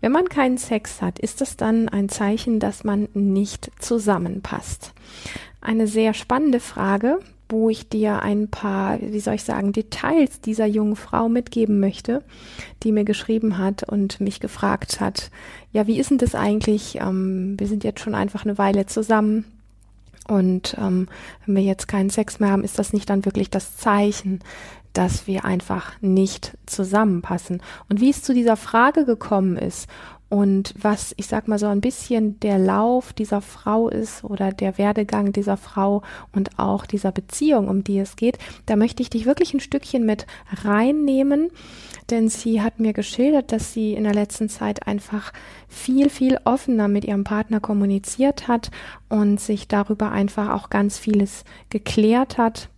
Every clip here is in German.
Wenn man keinen Sex hat, ist das dann ein Zeichen, dass man nicht zusammenpasst? Eine sehr spannende Frage, wo ich dir ein paar, wie soll ich sagen, Details dieser jungen Frau mitgeben möchte, die mir geschrieben hat und mich gefragt hat, ja, wie ist denn das eigentlich? Ähm, wir sind jetzt schon einfach eine Weile zusammen. Und ähm, wenn wir jetzt keinen Sex mehr haben, ist das nicht dann wirklich das Zeichen, dass wir einfach nicht zusammenpassen. Und wie es zu dieser Frage gekommen ist und was, ich sag mal so ein bisschen der Lauf dieser Frau ist oder der Werdegang dieser Frau und auch dieser Beziehung, um die es geht, da möchte ich dich wirklich ein Stückchen mit reinnehmen, denn sie hat mir geschildert, dass sie in der letzten Zeit einfach viel, viel offener mit ihrem Partner kommuniziert hat und sich darüber einfach auch ganz vieles geklärt hat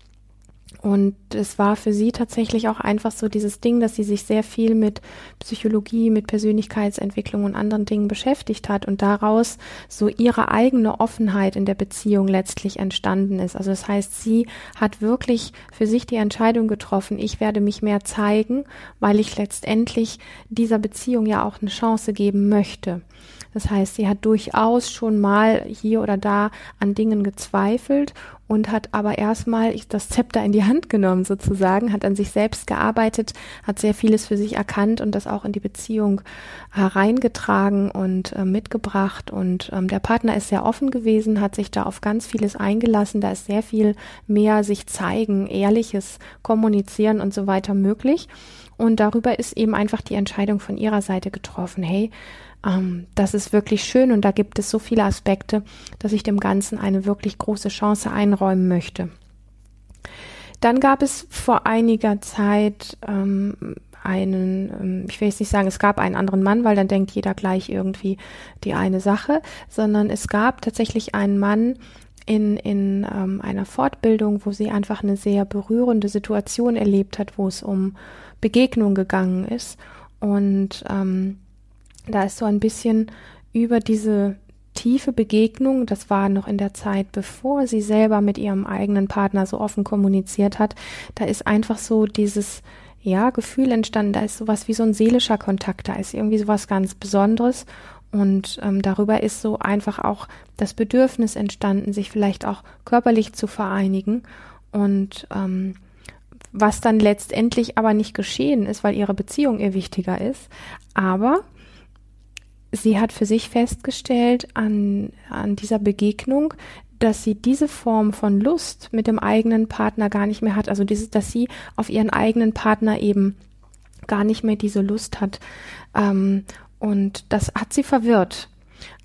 und es war für sie tatsächlich auch einfach so dieses Ding, dass sie sich sehr viel mit Psychologie, mit Persönlichkeitsentwicklung und anderen Dingen beschäftigt hat und daraus so ihre eigene Offenheit in der Beziehung letztlich entstanden ist. Also das heißt, sie hat wirklich für sich die Entscheidung getroffen, ich werde mich mehr zeigen, weil ich letztendlich dieser Beziehung ja auch eine Chance geben möchte. Das heißt, sie hat durchaus schon mal hier oder da an Dingen gezweifelt und hat aber erstmal das Zepter in die Hand genommen sozusagen, hat an sich selbst gearbeitet, hat sehr vieles für sich erkannt und das auch in die Beziehung hereingetragen und äh, mitgebracht. Und ähm, der Partner ist sehr offen gewesen, hat sich da auf ganz vieles eingelassen. Da ist sehr viel mehr sich zeigen, ehrliches Kommunizieren und so weiter möglich. Und darüber ist eben einfach die Entscheidung von ihrer Seite getroffen. Hey, ähm, das ist wirklich schön und da gibt es so viele Aspekte, dass ich dem Ganzen eine wirklich große Chance einräumen möchte. Dann gab es vor einiger Zeit ähm, einen, ähm, ich will jetzt nicht sagen, es gab einen anderen Mann, weil dann denkt jeder gleich irgendwie die eine Sache, sondern es gab tatsächlich einen Mann in, in ähm, einer Fortbildung, wo sie einfach eine sehr berührende Situation erlebt hat, wo es um Begegnung gegangen ist. Und ähm, da ist so ein bisschen über diese tiefe Begegnung, das war noch in der Zeit, bevor sie selber mit ihrem eigenen Partner so offen kommuniziert hat, da ist einfach so dieses, ja, Gefühl entstanden, da ist sowas wie so ein seelischer Kontakt, da ist irgendwie sowas ganz Besonderes und ähm, darüber ist so einfach auch das Bedürfnis entstanden, sich vielleicht auch körperlich zu vereinigen und ähm, was dann letztendlich aber nicht geschehen ist, weil ihre Beziehung ihr wichtiger ist. Aber sie hat für sich festgestellt an, an dieser Begegnung, dass sie diese Form von Lust mit dem eigenen Partner gar nicht mehr hat. Also dieses, dass sie auf ihren eigenen Partner eben gar nicht mehr diese Lust hat. Ähm, und das hat sie verwirrt.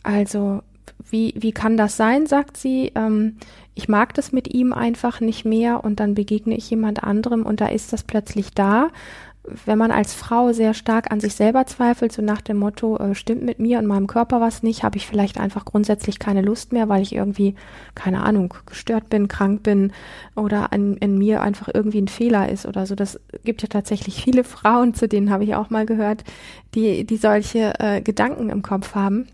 Also wie, wie kann das sein, sagt sie. Ähm, ich mag das mit ihm einfach nicht mehr und dann begegne ich jemand anderem und da ist das plötzlich da wenn man als Frau sehr stark an sich selber zweifelt, so nach dem Motto, äh, stimmt mit mir und meinem Körper was nicht, habe ich vielleicht einfach grundsätzlich keine Lust mehr, weil ich irgendwie, keine Ahnung, gestört bin, krank bin oder an, in mir einfach irgendwie ein Fehler ist oder so. Das gibt ja tatsächlich viele Frauen, zu denen habe ich auch mal gehört, die, die solche äh, Gedanken im Kopf haben.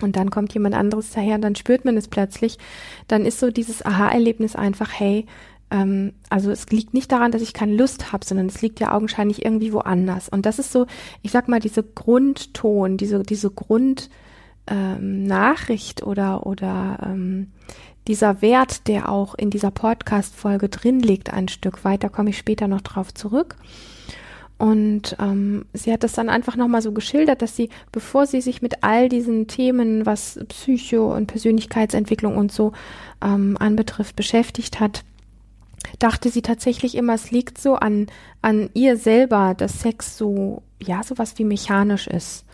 Und dann kommt jemand anderes daher und dann spürt man es plötzlich. Dann ist so dieses Aha-Erlebnis einfach, hey, ähm, also es liegt nicht daran, dass ich keine Lust habe, sondern es liegt ja augenscheinlich irgendwie woanders. Und das ist so, ich sag mal, diese Grundton, diese, diese Grundnachricht ähm, oder, oder ähm, dieser Wert, der auch in dieser Podcast-Folge drin liegt, ein Stück weit, da komme ich später noch drauf zurück. Und ähm, sie hat das dann einfach nochmal so geschildert, dass sie, bevor sie sich mit all diesen Themen, was Psycho und Persönlichkeitsentwicklung und so ähm, anbetrifft, beschäftigt hat, dachte sie tatsächlich immer, es liegt so an, an ihr selber, dass Sex so, ja, sowas wie mechanisch ist.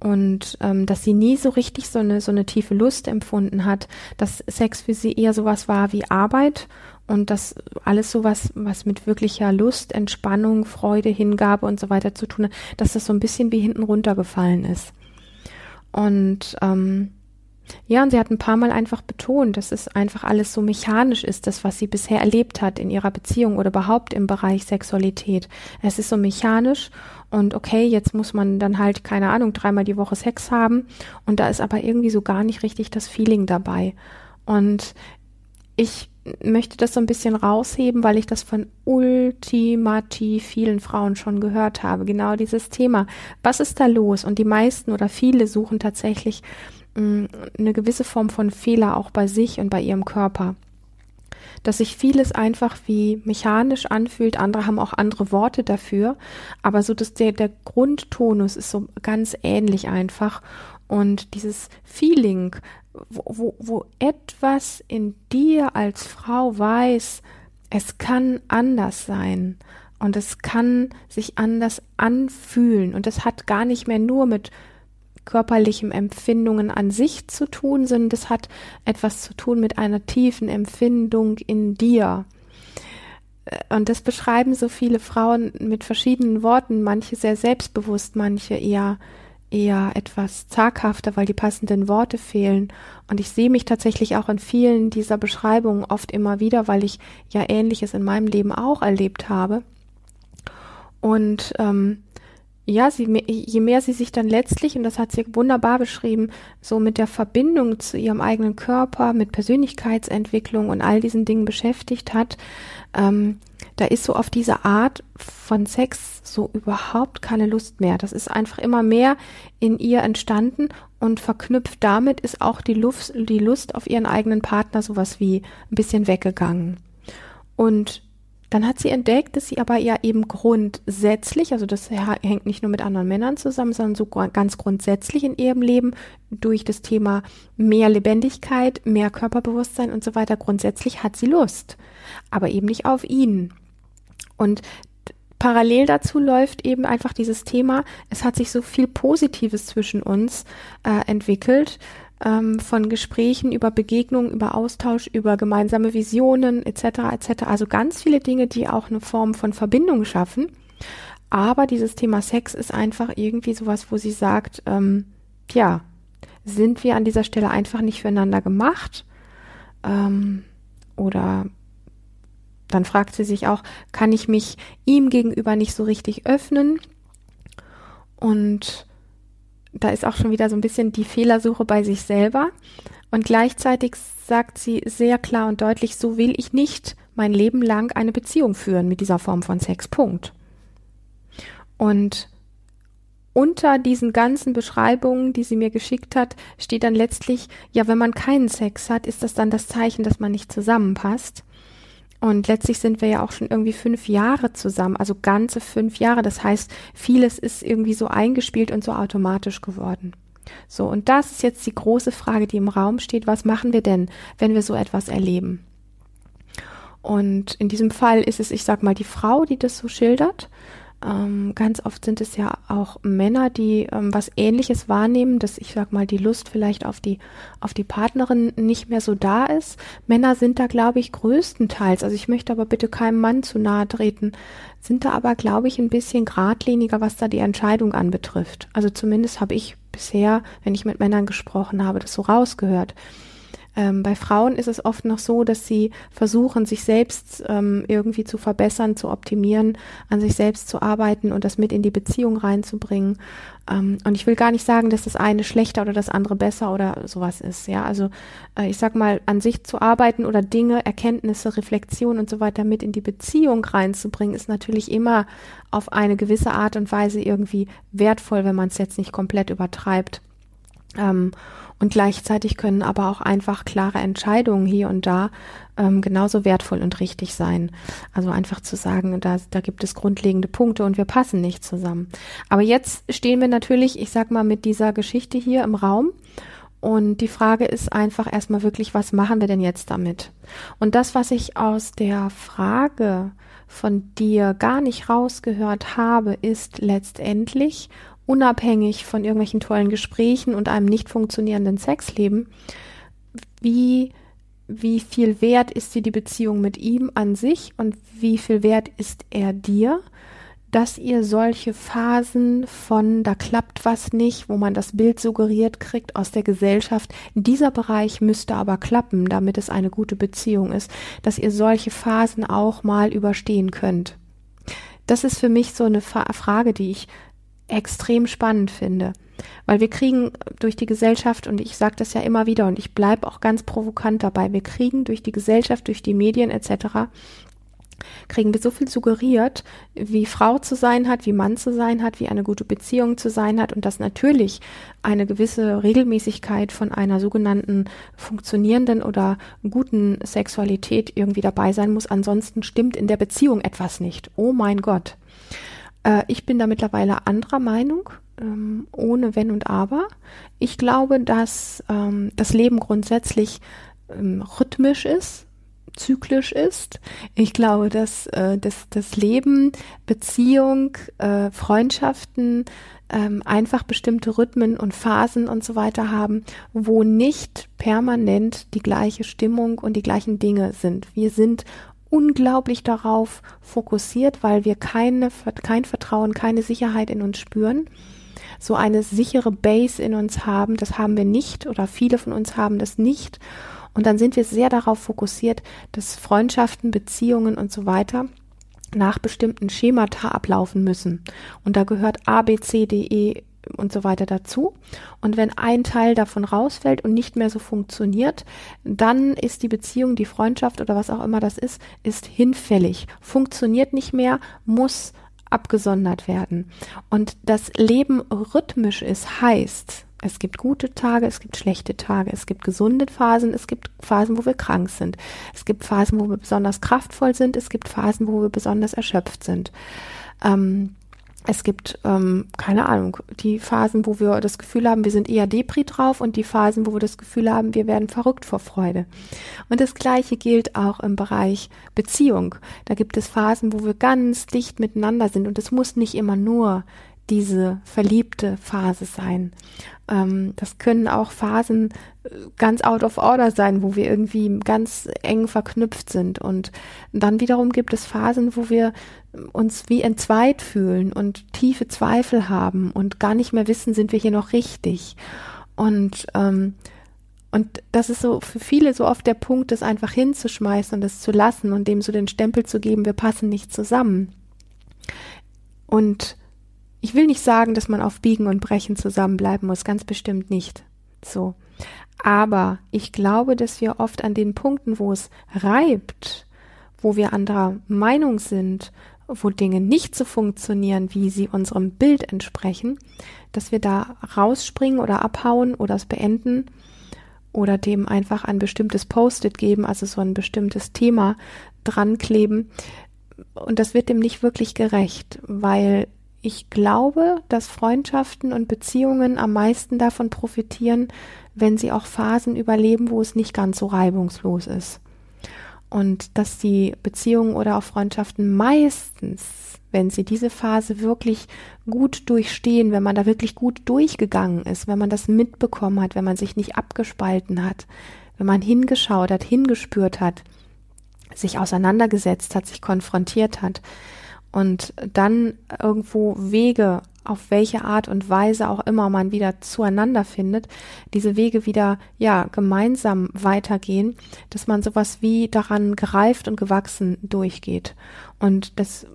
Und ähm, dass sie nie so richtig so eine, so eine tiefe Lust empfunden hat, dass Sex für sie eher sowas war wie Arbeit und das alles so was, was mit wirklicher Lust, Entspannung, Freude, Hingabe und so weiter zu tun hat, dass das so ein bisschen wie hinten runtergefallen ist. Und ähm, ja, und sie hat ein paar Mal einfach betont, dass es einfach alles so mechanisch ist, das, was sie bisher erlebt hat in ihrer Beziehung oder überhaupt im Bereich Sexualität. Es ist so mechanisch und okay, jetzt muss man dann halt, keine Ahnung, dreimal die Woche Sex haben und da ist aber irgendwie so gar nicht richtig das Feeling dabei. Und ich möchte das so ein bisschen rausheben, weil ich das von ultimativ vielen Frauen schon gehört habe. Genau dieses Thema. Was ist da los? Und die meisten oder viele suchen tatsächlich eine gewisse Form von Fehler auch bei sich und bei ihrem Körper. Dass sich vieles einfach wie mechanisch anfühlt. Andere haben auch andere Worte dafür. Aber so dass der, der Grundtonus ist so ganz ähnlich einfach. Und dieses Feeling, wo, wo, wo etwas in dir als Frau weiß, es kann anders sein und es kann sich anders anfühlen und es hat gar nicht mehr nur mit körperlichen Empfindungen an sich zu tun, sondern es hat etwas zu tun mit einer tiefen Empfindung in dir. Und das beschreiben so viele Frauen mit verschiedenen Worten, manche sehr selbstbewusst, manche eher eher etwas zaghafter, weil die passenden Worte fehlen. Und ich sehe mich tatsächlich auch in vielen dieser Beschreibungen oft immer wieder, weil ich ja Ähnliches in meinem Leben auch erlebt habe. Und ähm, ja, sie, je mehr sie sich dann letztlich, und das hat sie wunderbar beschrieben, so mit der Verbindung zu ihrem eigenen Körper, mit Persönlichkeitsentwicklung und all diesen Dingen beschäftigt hat, ähm, da ist so auf diese Art von Sex so überhaupt keine Lust mehr. Das ist einfach immer mehr in ihr entstanden und verknüpft damit ist auch die Lust, die Lust auf ihren eigenen Partner sowas wie ein bisschen weggegangen. Und dann hat sie entdeckt, dass sie aber ja eben grundsätzlich, also das hängt nicht nur mit anderen Männern zusammen, sondern so ganz grundsätzlich in ihrem Leben durch das Thema mehr Lebendigkeit, mehr Körperbewusstsein und so weiter, grundsätzlich hat sie Lust, aber eben nicht auf ihn. Und parallel dazu läuft eben einfach dieses Thema, es hat sich so viel Positives zwischen uns äh, entwickelt, ähm, von Gesprächen über Begegnungen, über Austausch, über gemeinsame Visionen etc. etc. Also ganz viele Dinge, die auch eine Form von Verbindung schaffen. Aber dieses Thema Sex ist einfach irgendwie sowas, wo sie sagt, ähm, ja, sind wir an dieser Stelle einfach nicht füreinander gemacht? Ähm, oder dann fragt sie sich auch, kann ich mich ihm gegenüber nicht so richtig öffnen? Und da ist auch schon wieder so ein bisschen die Fehlersuche bei sich selber. Und gleichzeitig sagt sie sehr klar und deutlich, so will ich nicht mein Leben lang eine Beziehung führen mit dieser Form von Sex. Punkt. Und unter diesen ganzen Beschreibungen, die sie mir geschickt hat, steht dann letztlich, ja, wenn man keinen Sex hat, ist das dann das Zeichen, dass man nicht zusammenpasst. Und letztlich sind wir ja auch schon irgendwie fünf Jahre zusammen, also ganze fünf Jahre. Das heißt, vieles ist irgendwie so eingespielt und so automatisch geworden. So, und das ist jetzt die große Frage, die im Raum steht. Was machen wir denn, wenn wir so etwas erleben? Und in diesem Fall ist es, ich sag mal, die Frau, die das so schildert. Ähm, ganz oft sind es ja auch Männer, die ähm, was Ähnliches wahrnehmen, dass ich sag mal die Lust vielleicht auf die auf die Partnerin nicht mehr so da ist. Männer sind da, glaube ich, größtenteils. Also ich möchte aber bitte keinem Mann zu nahe treten, sind da aber, glaube ich, ein bisschen geradliniger, was da die Entscheidung anbetrifft. Also zumindest habe ich bisher, wenn ich mit Männern gesprochen habe, das so rausgehört. Ähm, bei Frauen ist es oft noch so, dass sie versuchen, sich selbst ähm, irgendwie zu verbessern, zu optimieren, an sich selbst zu arbeiten und das mit in die Beziehung reinzubringen. Ähm, und ich will gar nicht sagen, dass das eine schlechter oder das andere besser oder sowas ist. Ja, also äh, ich sag mal, an sich zu arbeiten oder Dinge, Erkenntnisse, Reflexion und so weiter mit in die Beziehung reinzubringen, ist natürlich immer auf eine gewisse Art und Weise irgendwie wertvoll, wenn man es jetzt nicht komplett übertreibt. Ähm, und gleichzeitig können aber auch einfach klare Entscheidungen hier und da ähm, genauso wertvoll und richtig sein. Also einfach zu sagen, da, da gibt es grundlegende Punkte und wir passen nicht zusammen. Aber jetzt stehen wir natürlich, ich sag mal, mit dieser Geschichte hier im Raum. Und die Frage ist einfach erstmal wirklich, was machen wir denn jetzt damit? Und das, was ich aus der Frage von dir gar nicht rausgehört habe, ist letztendlich, unabhängig von irgendwelchen tollen Gesprächen und einem nicht funktionierenden Sexleben, wie wie viel wert ist dir die Beziehung mit ihm an sich und wie viel wert ist er dir, dass ihr solche Phasen von da klappt was nicht, wo man das Bild suggeriert kriegt aus der Gesellschaft, dieser Bereich müsste aber klappen, damit es eine gute Beziehung ist, dass ihr solche Phasen auch mal überstehen könnt. Das ist für mich so eine Frage, die ich extrem spannend finde. Weil wir kriegen durch die Gesellschaft, und ich sage das ja immer wieder und ich bleibe auch ganz provokant dabei, wir kriegen durch die Gesellschaft, durch die Medien etc., kriegen wir so viel suggeriert, wie Frau zu sein hat, wie Mann zu sein hat, wie eine gute Beziehung zu sein hat und dass natürlich eine gewisse Regelmäßigkeit von einer sogenannten funktionierenden oder guten Sexualität irgendwie dabei sein muss. Ansonsten stimmt in der Beziehung etwas nicht. Oh mein Gott. Äh, ich bin da mittlerweile anderer Meinung, ähm, ohne Wenn und Aber. Ich glaube, dass ähm, das Leben grundsätzlich ähm, rhythmisch ist, zyklisch ist. Ich glaube, dass äh, das, das Leben, Beziehung, äh, Freundschaften ähm, einfach bestimmte Rhythmen und Phasen und so weiter haben, wo nicht permanent die gleiche Stimmung und die gleichen Dinge sind. Wir sind unglaublich darauf fokussiert, weil wir keine, kein Vertrauen, keine Sicherheit in uns spüren. So eine sichere Base in uns haben, das haben wir nicht oder viele von uns haben das nicht. Und dann sind wir sehr darauf fokussiert, dass Freundschaften, Beziehungen und so weiter nach bestimmten Schemata ablaufen müssen. Und da gehört A, B, C, D, E und so weiter dazu. Und wenn ein Teil davon rausfällt und nicht mehr so funktioniert, dann ist die Beziehung, die Freundschaft oder was auch immer das ist, ist hinfällig, funktioniert nicht mehr, muss abgesondert werden. Und das Leben rhythmisch ist, heißt, es gibt gute Tage, es gibt schlechte Tage, es gibt gesunde Phasen, es gibt Phasen, wo wir krank sind, es gibt Phasen, wo wir besonders kraftvoll sind, es gibt Phasen, wo wir besonders erschöpft sind. Ähm, es gibt, ähm, keine Ahnung, die Phasen, wo wir das Gefühl haben, wir sind eher Depri drauf und die Phasen, wo wir das Gefühl haben, wir werden verrückt vor Freude. Und das Gleiche gilt auch im Bereich Beziehung. Da gibt es Phasen, wo wir ganz dicht miteinander sind und es muss nicht immer nur diese verliebte Phase sein. Ähm, das können auch Phasen äh, ganz out of order sein, wo wir irgendwie ganz eng verknüpft sind. Und dann wiederum gibt es Phasen, wo wir uns wie entzweit fühlen und tiefe Zweifel haben und gar nicht mehr wissen, sind wir hier noch richtig. Und ähm, und das ist so für viele so oft der Punkt, das einfach hinzuschmeißen und das zu lassen und dem so den Stempel zu geben, wir passen nicht zusammen. Und ich will nicht sagen, dass man auf Biegen und Brechen zusammenbleiben muss, ganz bestimmt nicht. So. Aber ich glaube, dass wir oft an den Punkten, wo es reibt, wo wir anderer Meinung sind, wo Dinge nicht so funktionieren, wie sie unserem Bild entsprechen, dass wir da rausspringen oder abhauen oder es beenden oder dem einfach ein bestimmtes Post-it geben, also so ein bestimmtes Thema dran kleben. Und das wird dem nicht wirklich gerecht, weil ich glaube, dass Freundschaften und Beziehungen am meisten davon profitieren, wenn sie auch Phasen überleben, wo es nicht ganz so reibungslos ist. Und dass die Beziehungen oder auch Freundschaften meistens, wenn sie diese Phase wirklich gut durchstehen, wenn man da wirklich gut durchgegangen ist, wenn man das mitbekommen hat, wenn man sich nicht abgespalten hat, wenn man hingeschaut hat, hingespürt hat, sich auseinandergesetzt hat, sich konfrontiert hat, und dann irgendwo Wege, auf welche Art und Weise auch immer man wieder zueinander findet, diese Wege wieder, ja, gemeinsam weitergehen, dass man sowas wie daran gereift und gewachsen durchgeht. Und das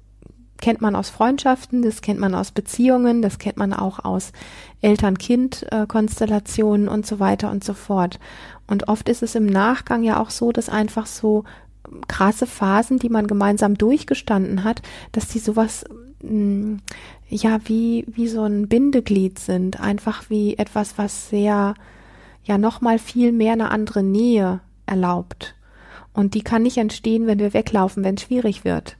kennt man aus Freundschaften, das kennt man aus Beziehungen, das kennt man auch aus Eltern-Kind-Konstellationen und so weiter und so fort. Und oft ist es im Nachgang ja auch so, dass einfach so krasse Phasen, die man gemeinsam durchgestanden hat, dass die sowas mm, ja wie wie so ein Bindeglied sind, einfach wie etwas, was sehr ja noch mal viel mehr eine andere Nähe erlaubt. Und die kann nicht entstehen, wenn wir weglaufen, wenn es schwierig wird.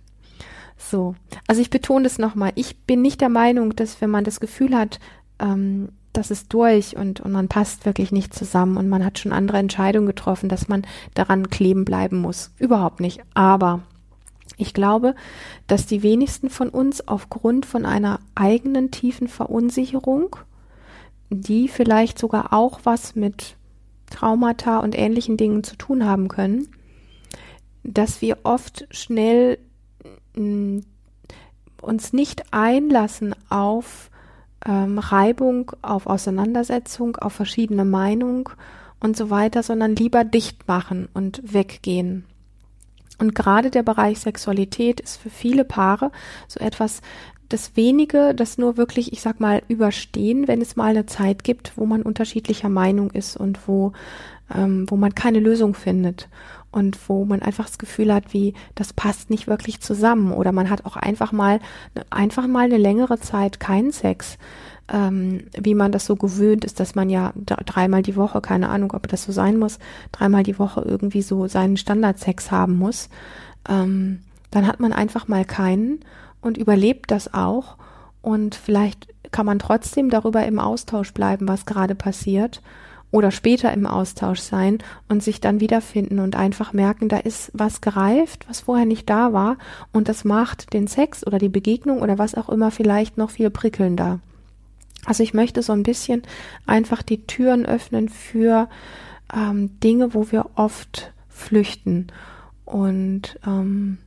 So, also ich betone das nochmal. Ich bin nicht der Meinung, dass wenn man das Gefühl hat, ähm, das ist durch und, und man passt wirklich nicht zusammen und man hat schon andere Entscheidungen getroffen, dass man daran kleben bleiben muss. Überhaupt nicht. Aber ich glaube, dass die wenigsten von uns aufgrund von einer eigenen tiefen Verunsicherung, die vielleicht sogar auch was mit Traumata und ähnlichen Dingen zu tun haben können, dass wir oft schnell mh, uns nicht einlassen auf ähm, Reibung, auf Auseinandersetzung, auf verschiedene Meinungen und so weiter, sondern lieber dicht machen und weggehen. Und gerade der Bereich Sexualität ist für viele Paare so etwas, das wenige, das nur wirklich, ich sag mal, überstehen, wenn es mal eine Zeit gibt, wo man unterschiedlicher Meinung ist und wo, ähm, wo man keine Lösung findet und wo man einfach das Gefühl hat, wie das passt nicht wirklich zusammen. Oder man hat auch einfach mal, einfach mal eine längere Zeit keinen Sex. Ähm, wie man das so gewöhnt ist, dass man ja dreimal die Woche, keine Ahnung, ob das so sein muss, dreimal die Woche irgendwie so seinen Standardsex haben muss, ähm, dann hat man einfach mal keinen und überlebt das auch. Und vielleicht kann man trotzdem darüber im Austausch bleiben, was gerade passiert oder später im Austausch sein und sich dann wiederfinden und einfach merken, da ist was gereift, was vorher nicht da war und das macht den Sex oder die Begegnung oder was auch immer vielleicht noch viel prickelnder. Also ich möchte so ein bisschen einfach die Türen öffnen für ähm, Dinge, wo wir oft flüchten. Und ähm,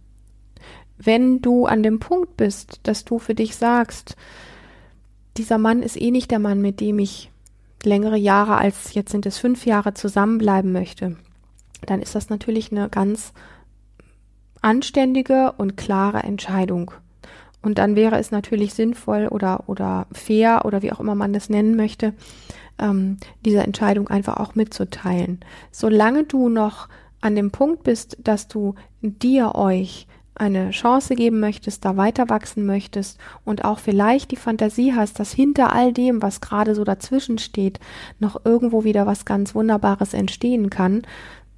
wenn du an dem Punkt bist, dass du für dich sagst, dieser Mann ist eh nicht der Mann, mit dem ich längere Jahre als jetzt sind es fünf Jahre zusammenbleiben möchte, dann ist das natürlich eine ganz anständige und klare Entscheidung. Und dann wäre es natürlich sinnvoll oder, oder fair oder wie auch immer man das nennen möchte, ähm, diese Entscheidung einfach auch mitzuteilen. Solange du noch an dem Punkt bist, dass du dir euch eine Chance geben möchtest, da weiter wachsen möchtest und auch vielleicht die Fantasie hast, dass hinter all dem, was gerade so dazwischen steht, noch irgendwo wieder was ganz Wunderbares entstehen kann,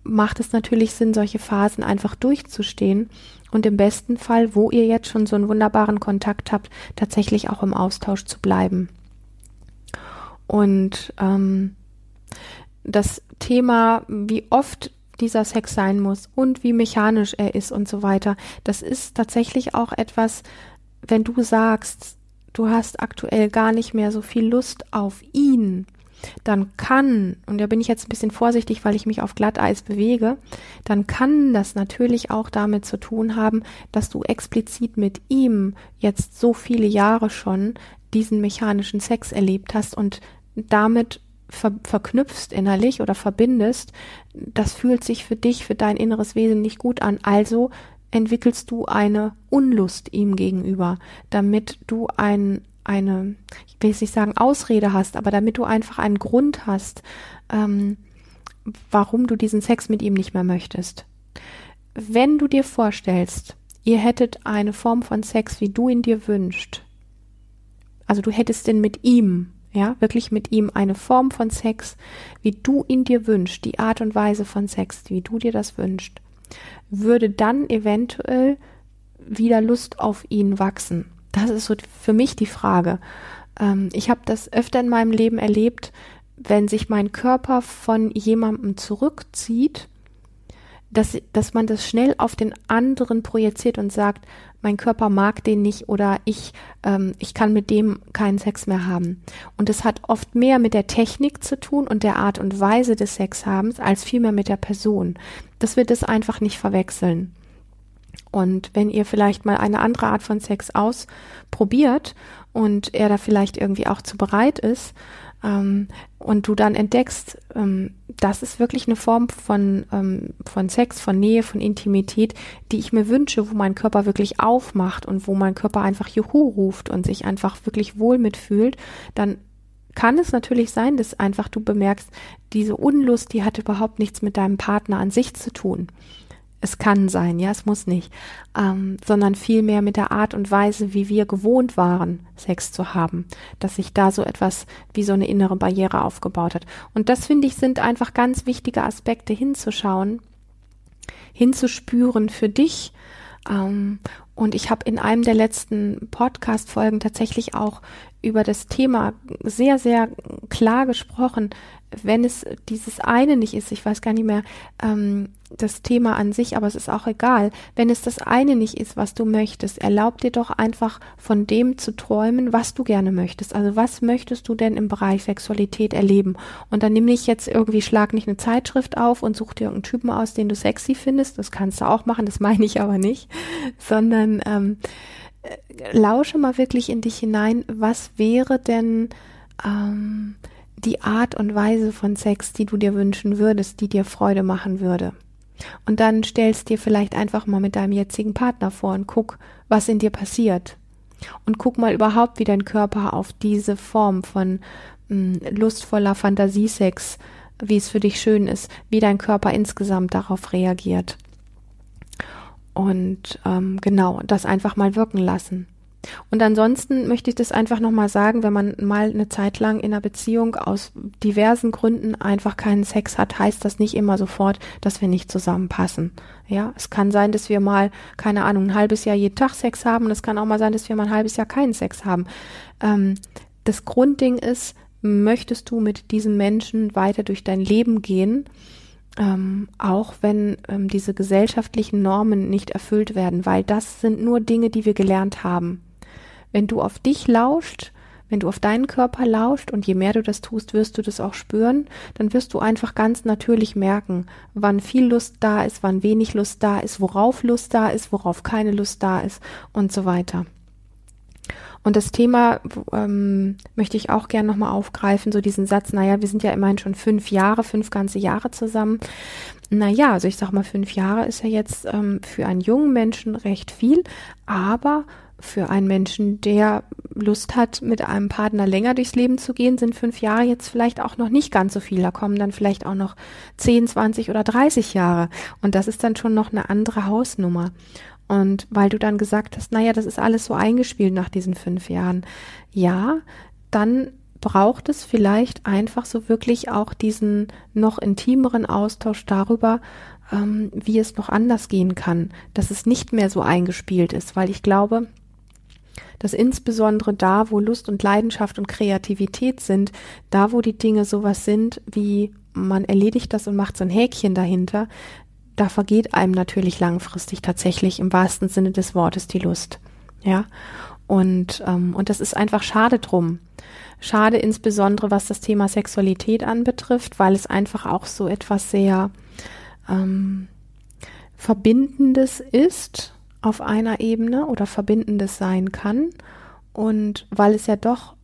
macht es natürlich Sinn, solche Phasen einfach durchzustehen und im besten Fall, wo ihr jetzt schon so einen wunderbaren Kontakt habt, tatsächlich auch im Austausch zu bleiben. Und ähm, das Thema, wie oft dieser Sex sein muss und wie mechanisch er ist und so weiter, das ist tatsächlich auch etwas, wenn du sagst, du hast aktuell gar nicht mehr so viel Lust auf ihn, dann kann, und da bin ich jetzt ein bisschen vorsichtig, weil ich mich auf Glatteis bewege, dann kann das natürlich auch damit zu tun haben, dass du explizit mit ihm jetzt so viele Jahre schon diesen mechanischen Sex erlebt hast und damit ver verknüpfst innerlich oder verbindest, das fühlt sich für dich, für dein inneres Wesen nicht gut an. Also entwickelst du eine Unlust ihm gegenüber, damit du ein eine, ich will jetzt nicht sagen Ausrede hast, aber damit du einfach einen Grund hast, ähm, warum du diesen Sex mit ihm nicht mehr möchtest. Wenn du dir vorstellst, ihr hättet eine Form von Sex, wie du ihn dir wünscht, also du hättest den mit ihm, ja, wirklich mit ihm eine Form von Sex, wie du ihn dir wünschst, die Art und Weise von Sex, wie du dir das wünschst, würde dann eventuell wieder Lust auf ihn wachsen. Das ist so für mich die Frage. Ähm, ich habe das öfter in meinem Leben erlebt, wenn sich mein Körper von jemandem zurückzieht, dass, dass man das schnell auf den anderen projiziert und sagt, mein Körper mag den nicht oder ich, ähm, ich kann mit dem keinen Sex mehr haben. Und es hat oft mehr mit der Technik zu tun und der Art und Weise des Sexhabens als vielmehr mit der Person. Das wird es einfach nicht verwechseln. Und wenn ihr vielleicht mal eine andere Art von Sex ausprobiert und er da vielleicht irgendwie auch zu bereit ist, ähm, und du dann entdeckst, ähm, das ist wirklich eine Form von, ähm, von Sex, von Nähe, von Intimität, die ich mir wünsche, wo mein Körper wirklich aufmacht und wo mein Körper einfach Juhu ruft und sich einfach wirklich wohl mitfühlt, dann kann es natürlich sein, dass einfach du bemerkst, diese Unlust, die hat überhaupt nichts mit deinem Partner an sich zu tun. Es kann sein, ja, es muss nicht, ähm, sondern vielmehr mit der Art und Weise, wie wir gewohnt waren, Sex zu haben, dass sich da so etwas wie so eine innere Barriere aufgebaut hat. Und das finde ich sind einfach ganz wichtige Aspekte hinzuschauen, hinzuspüren für dich. Ähm, Und ich habe in einem der letzten Podcast-Folgen tatsächlich auch über das Thema sehr, sehr klar gesprochen, wenn es dieses eine nicht ist, ich weiß gar nicht mehr ähm, das Thema an sich, aber es ist auch egal, wenn es das eine nicht ist, was du möchtest, erlaub dir doch einfach von dem zu träumen, was du gerne möchtest. Also was möchtest du denn im Bereich Sexualität erleben? Und dann nimm nicht jetzt irgendwie, schlag nicht eine Zeitschrift auf und such dir irgendeinen Typen aus, den du sexy findest, das kannst du auch machen, das meine ich aber nicht, sondern ähm, äh, lausche mal wirklich in dich hinein, was wäre denn ähm, die Art und Weise von Sex, die du dir wünschen würdest, die dir Freude machen würde. Und dann stellst dir vielleicht einfach mal mit deinem jetzigen Partner vor und guck, was in dir passiert. Und guck mal überhaupt, wie dein Körper auf diese Form von mh, hm, lustvoller Fantasiesex, wie es für dich schön ist, wie dein Körper insgesamt darauf reagiert. Und ähm, genau, das einfach mal wirken lassen. Und ansonsten möchte ich das einfach nochmal sagen, wenn man mal eine Zeit lang in einer Beziehung aus diversen Gründen einfach keinen Sex hat, heißt das nicht immer sofort, dass wir nicht zusammenpassen. Ja, es kann sein, dass wir mal, keine Ahnung, ein halbes Jahr jeden Tag Sex haben und es kann auch mal sein, dass wir mal ein halbes Jahr keinen Sex haben. Ähm, das Grundding ist, möchtest du mit diesem Menschen weiter durch dein Leben gehen? Ähm, auch wenn ähm, diese gesellschaftlichen Normen nicht erfüllt werden, weil das sind nur Dinge, die wir gelernt haben. Wenn du auf dich lauscht, wenn du auf deinen Körper lauscht und je mehr du das tust, wirst du das auch spüren, dann wirst du einfach ganz natürlich merken, wann viel Lust da ist, wann wenig Lust da ist, worauf Lust da ist, worauf keine Lust da ist und so weiter. Und das Thema ähm, möchte ich auch gerne nochmal aufgreifen, so diesen Satz, naja, wir sind ja immerhin schon fünf Jahre, fünf ganze Jahre zusammen. Naja, also ich sag mal, fünf Jahre ist ja jetzt ähm, für einen jungen Menschen recht viel, aber für einen Menschen, der Lust hat, mit einem Partner länger durchs Leben zu gehen, sind fünf Jahre jetzt vielleicht auch noch nicht ganz so viel. Da kommen dann vielleicht auch noch 10, 20 oder 30 Jahre. Und das ist dann schon noch eine andere Hausnummer. Und weil du dann gesagt hast, naja, das ist alles so eingespielt nach diesen fünf Jahren. Ja, dann braucht es vielleicht einfach so wirklich auch diesen noch intimeren Austausch darüber, ähm, wie es noch anders gehen kann, dass es nicht mehr so eingespielt ist, weil ich glaube, dass insbesondere da, wo Lust und Leidenschaft und Kreativität sind, da, wo die Dinge sowas sind, wie man erledigt das und macht so ein Häkchen dahinter, da vergeht einem natürlich langfristig tatsächlich im wahrsten Sinne des Wortes die Lust. Ja. Und, ähm, und das ist einfach schade drum. Schade insbesondere, was das Thema Sexualität anbetrifft, weil es einfach auch so etwas sehr ähm, Verbindendes ist auf einer Ebene oder Verbindendes sein kann. Und weil es ja doch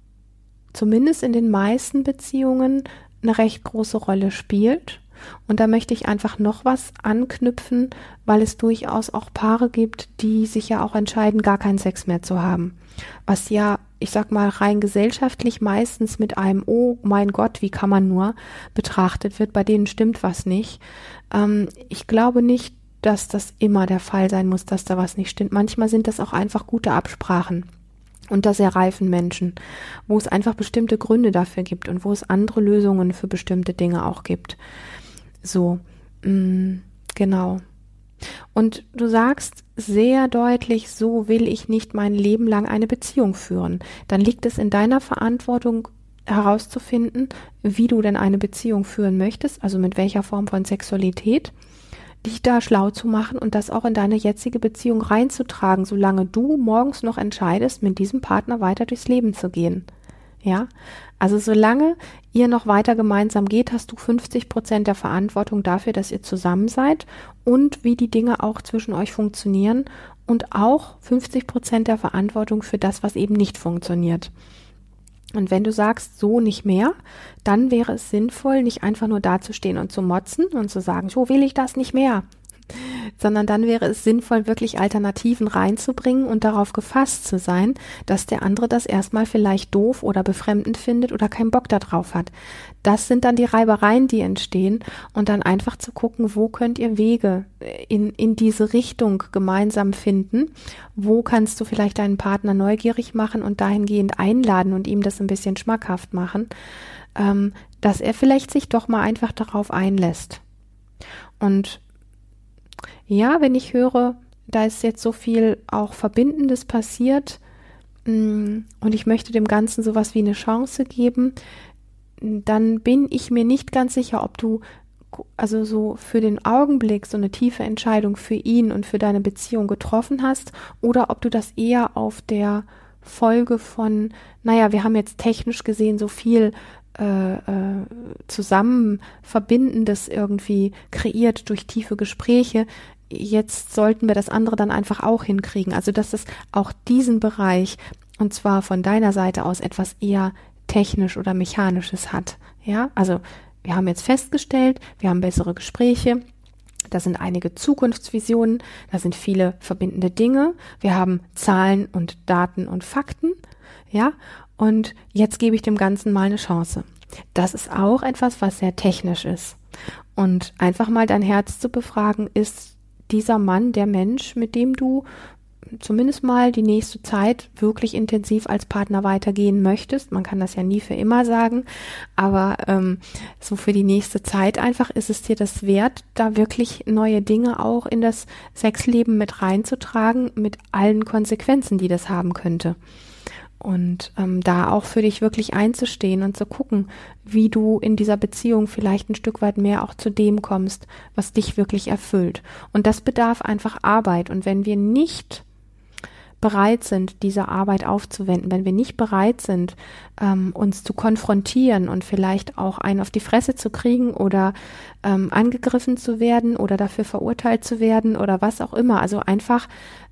zumindest in den meisten Beziehungen eine recht große Rolle spielt. Und da möchte ich einfach noch was anknüpfen, weil es durchaus auch Paare gibt, die sich ja auch entscheiden, gar keinen Sex mehr zu haben. Was ja, ich sag mal, rein gesellschaftlich meistens mit einem, oh mein Gott, wie kann man nur, betrachtet wird. Bei denen stimmt was nicht. Ähm, ich glaube nicht, dass das immer der Fall sein muss, dass da was nicht stimmt. Manchmal sind das auch einfach gute Absprachen unter sehr reifen Menschen, wo es einfach bestimmte Gründe dafür gibt und wo es andere Lösungen für bestimmte Dinge auch gibt. So, mh, mm, genau. Und du sagst sehr deutlich, so will ich nicht mein Leben lang eine Beziehung führen. Dann liegt es in deiner Verantwortung herauszufinden, wie du denn eine Beziehung führen möchtest, also mit welcher Form von Sexualität dich da schlau zu machen und das auch in deine jetzige Beziehung reinzutragen, solange du morgens noch entscheidest, mit diesem Partner weiter durchs Leben zu gehen. Ja, also solange ihr noch weiter gemeinsam geht, hast du 50 Prozent der Verantwortung dafür, dass ihr zusammen seid und wie die Dinge auch zwischen euch funktionieren und auch 50 Prozent der Verantwortung für das, was eben nicht funktioniert. Und wenn du sagst, so nicht mehr, dann wäre es sinnvoll, nicht einfach nur dazustehen und zu motzen und zu sagen, so will ich das nicht mehr, sondern dann wäre es sinnvoll, wirklich Alternativen reinzubringen und darauf gefasst zu sein, dass der andere das erstmal vielleicht doof oder befremdend findet oder keinen Bock darauf hat. Das sind dann die Reibereien, die entstehen und dann einfach zu gucken, wo könnt ihr Wege in, in diese Richtung gemeinsam finden? Wo kannst du vielleicht deinen Partner neugierig machen und dahingehend einladen und ihm das ein bisschen schmackhaft machen, ähm, dass er vielleicht sich doch mal einfach darauf einlässt. Und ja, wenn ich höre, da ist jetzt so viel auch Verbindendes passiert mm, und ich möchte dem Ganzen sowas wie eine Chance geben, dann bin ich mir nicht ganz sicher, ob du also so für den Augenblick so eine tiefe Entscheidung für ihn und für deine Beziehung getroffen hast oder ob du das eher auf der Folge von, naja, wir haben jetzt technisch gesehen so viel äh, äh, zusammen Verbindendes irgendwie kreiert durch tiefe Gespräche. Jetzt sollten wir das andere dann einfach auch hinkriegen. Also, dass es auch diesen Bereich, und zwar von deiner Seite aus, etwas eher technisch oder mechanisches hat. Ja, also wir haben jetzt festgestellt, wir haben bessere Gespräche, da sind einige Zukunftsvisionen, da sind viele verbindende Dinge, wir haben Zahlen und Daten und Fakten, ja, und jetzt gebe ich dem Ganzen mal eine Chance. Das ist auch etwas, was sehr technisch ist. Und einfach mal dein Herz zu befragen, ist dieser Mann der Mensch, mit dem du zumindest mal die nächste Zeit wirklich intensiv als Partner weitergehen möchtest. Man kann das ja nie für immer sagen, aber ähm, so für die nächste Zeit einfach ist es dir das wert, da wirklich neue Dinge auch in das Sexleben mit reinzutragen, mit allen Konsequenzen, die das haben könnte. Und ähm, da auch für dich wirklich einzustehen und zu gucken, wie du in dieser Beziehung vielleicht ein Stück weit mehr auch zu dem kommst, was dich wirklich erfüllt. Und das bedarf einfach Arbeit. Und wenn wir nicht bereit sind, diese Arbeit aufzuwenden, wenn wir nicht bereit sind, ähm, uns zu konfrontieren und vielleicht auch einen auf die Fresse zu kriegen oder ähm, angegriffen zu werden oder dafür verurteilt zu werden oder was auch immer. Also einfach,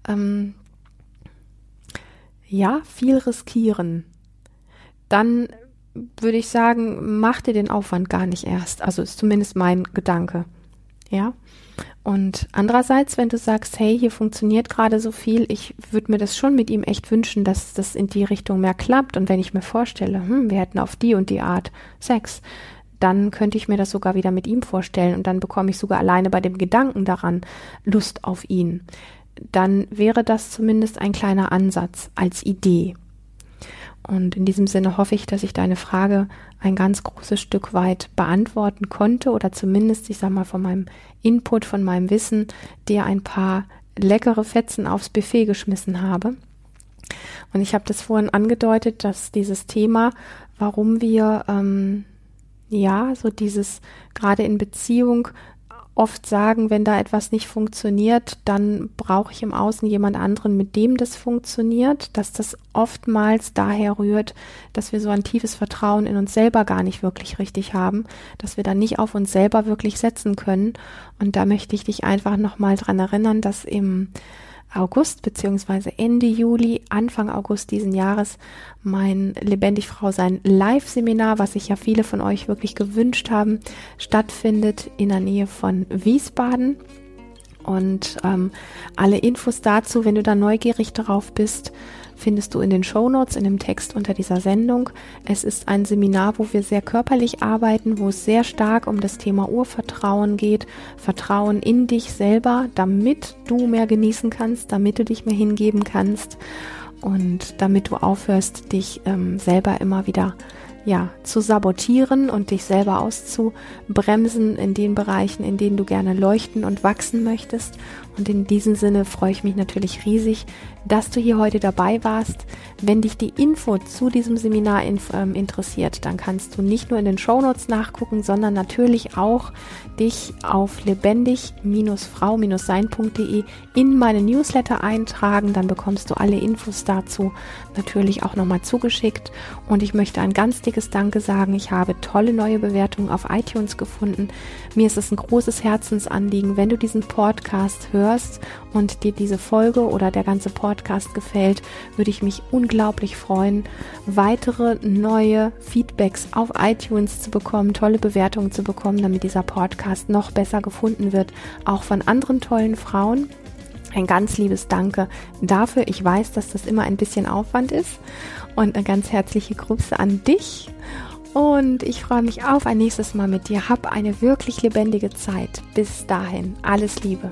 ähm, ja, viel riskieren. Dann würde ich sagen, mach dir den Aufwand gar nicht erst. Also ist zumindest mein Gedanke. Ja. Und andererseits, wenn du sagst, hey, hier funktioniert gerade so viel, ich würde mir das schon mit ihm echt wünschen, dass das in die Richtung mehr klappt. Und wenn ich mir vorstelle, hm, wir hätten auf die und die Art Sex, dann könnte ich mir das sogar wieder mit ihm vorstellen und dann bekomme ich sogar alleine bei dem Gedanken daran Lust auf ihn. Dann wäre das zumindest ein kleiner Ansatz als Idee. Und in diesem Sinne hoffe ich, dass ich deine Frage ein ganz großes Stück weit beantworten konnte oder zumindest, ich sag mal, von meinem Input, von meinem Wissen, dir ein paar leckere Fetzen aufs Buffet geschmissen habe. Und ich habe das vorhin angedeutet, dass dieses Thema, warum wir ähm, ja so dieses gerade in Beziehung oft sagen, wenn da etwas nicht funktioniert, dann brauche ich im Außen jemand anderen, mit dem das funktioniert, dass das oftmals daher rührt, dass wir so ein tiefes Vertrauen in uns selber gar nicht wirklich richtig haben, dass wir dann nicht auf uns selber wirklich setzen können. Und da möchte ich dich einfach nochmal dran erinnern, dass im August beziehungsweise Ende Juli, Anfang August diesen Jahres mein Lebendig Frau sein Live-Seminar, was sich ja viele von euch wirklich gewünscht haben, stattfindet in der Nähe von Wiesbaden. Und ähm, alle Infos dazu, wenn du da neugierig darauf bist, findest du in den Show Notes in dem Text unter dieser Sendung. Es ist ein Seminar, wo wir sehr körperlich arbeiten, wo es sehr stark um das Thema Urvertrauen geht, Vertrauen in dich selber, damit du mehr genießen kannst, damit du dich mehr hingeben kannst und damit du aufhörst, dich ähm, selber immer wieder ja, zu sabotieren und dich selber auszubremsen in den Bereichen, in denen du gerne leuchten und wachsen möchtest. Und in diesem Sinne freue ich mich natürlich riesig, dass du hier heute dabei warst. Wenn dich die Info zu diesem Seminar inf ähm, interessiert, dann kannst du nicht nur in den Shownotes nachgucken, sondern natürlich auch dich auf lebendig-frau-sein.de in meine Newsletter eintragen. Dann bekommst du alle Infos dazu natürlich auch nochmal zugeschickt. Und ich möchte ein ganz dickes Danke sagen. Ich habe tolle neue Bewertungen auf iTunes gefunden. Mir ist es ein großes Herzensanliegen, wenn du diesen Podcast hörst und dir diese Folge oder der ganze Podcast gefällt, würde ich mich unglaublich freuen, weitere neue Feedbacks auf iTunes zu bekommen, tolle Bewertungen zu bekommen, damit dieser Podcast noch besser gefunden wird, auch von anderen tollen Frauen. Ein ganz liebes Danke dafür. Ich weiß, dass das immer ein bisschen Aufwand ist. Und eine ganz herzliche Grüße an dich. Und ich freue mich auf ein nächstes Mal mit dir. Hab eine wirklich lebendige Zeit. Bis dahin, alles Liebe.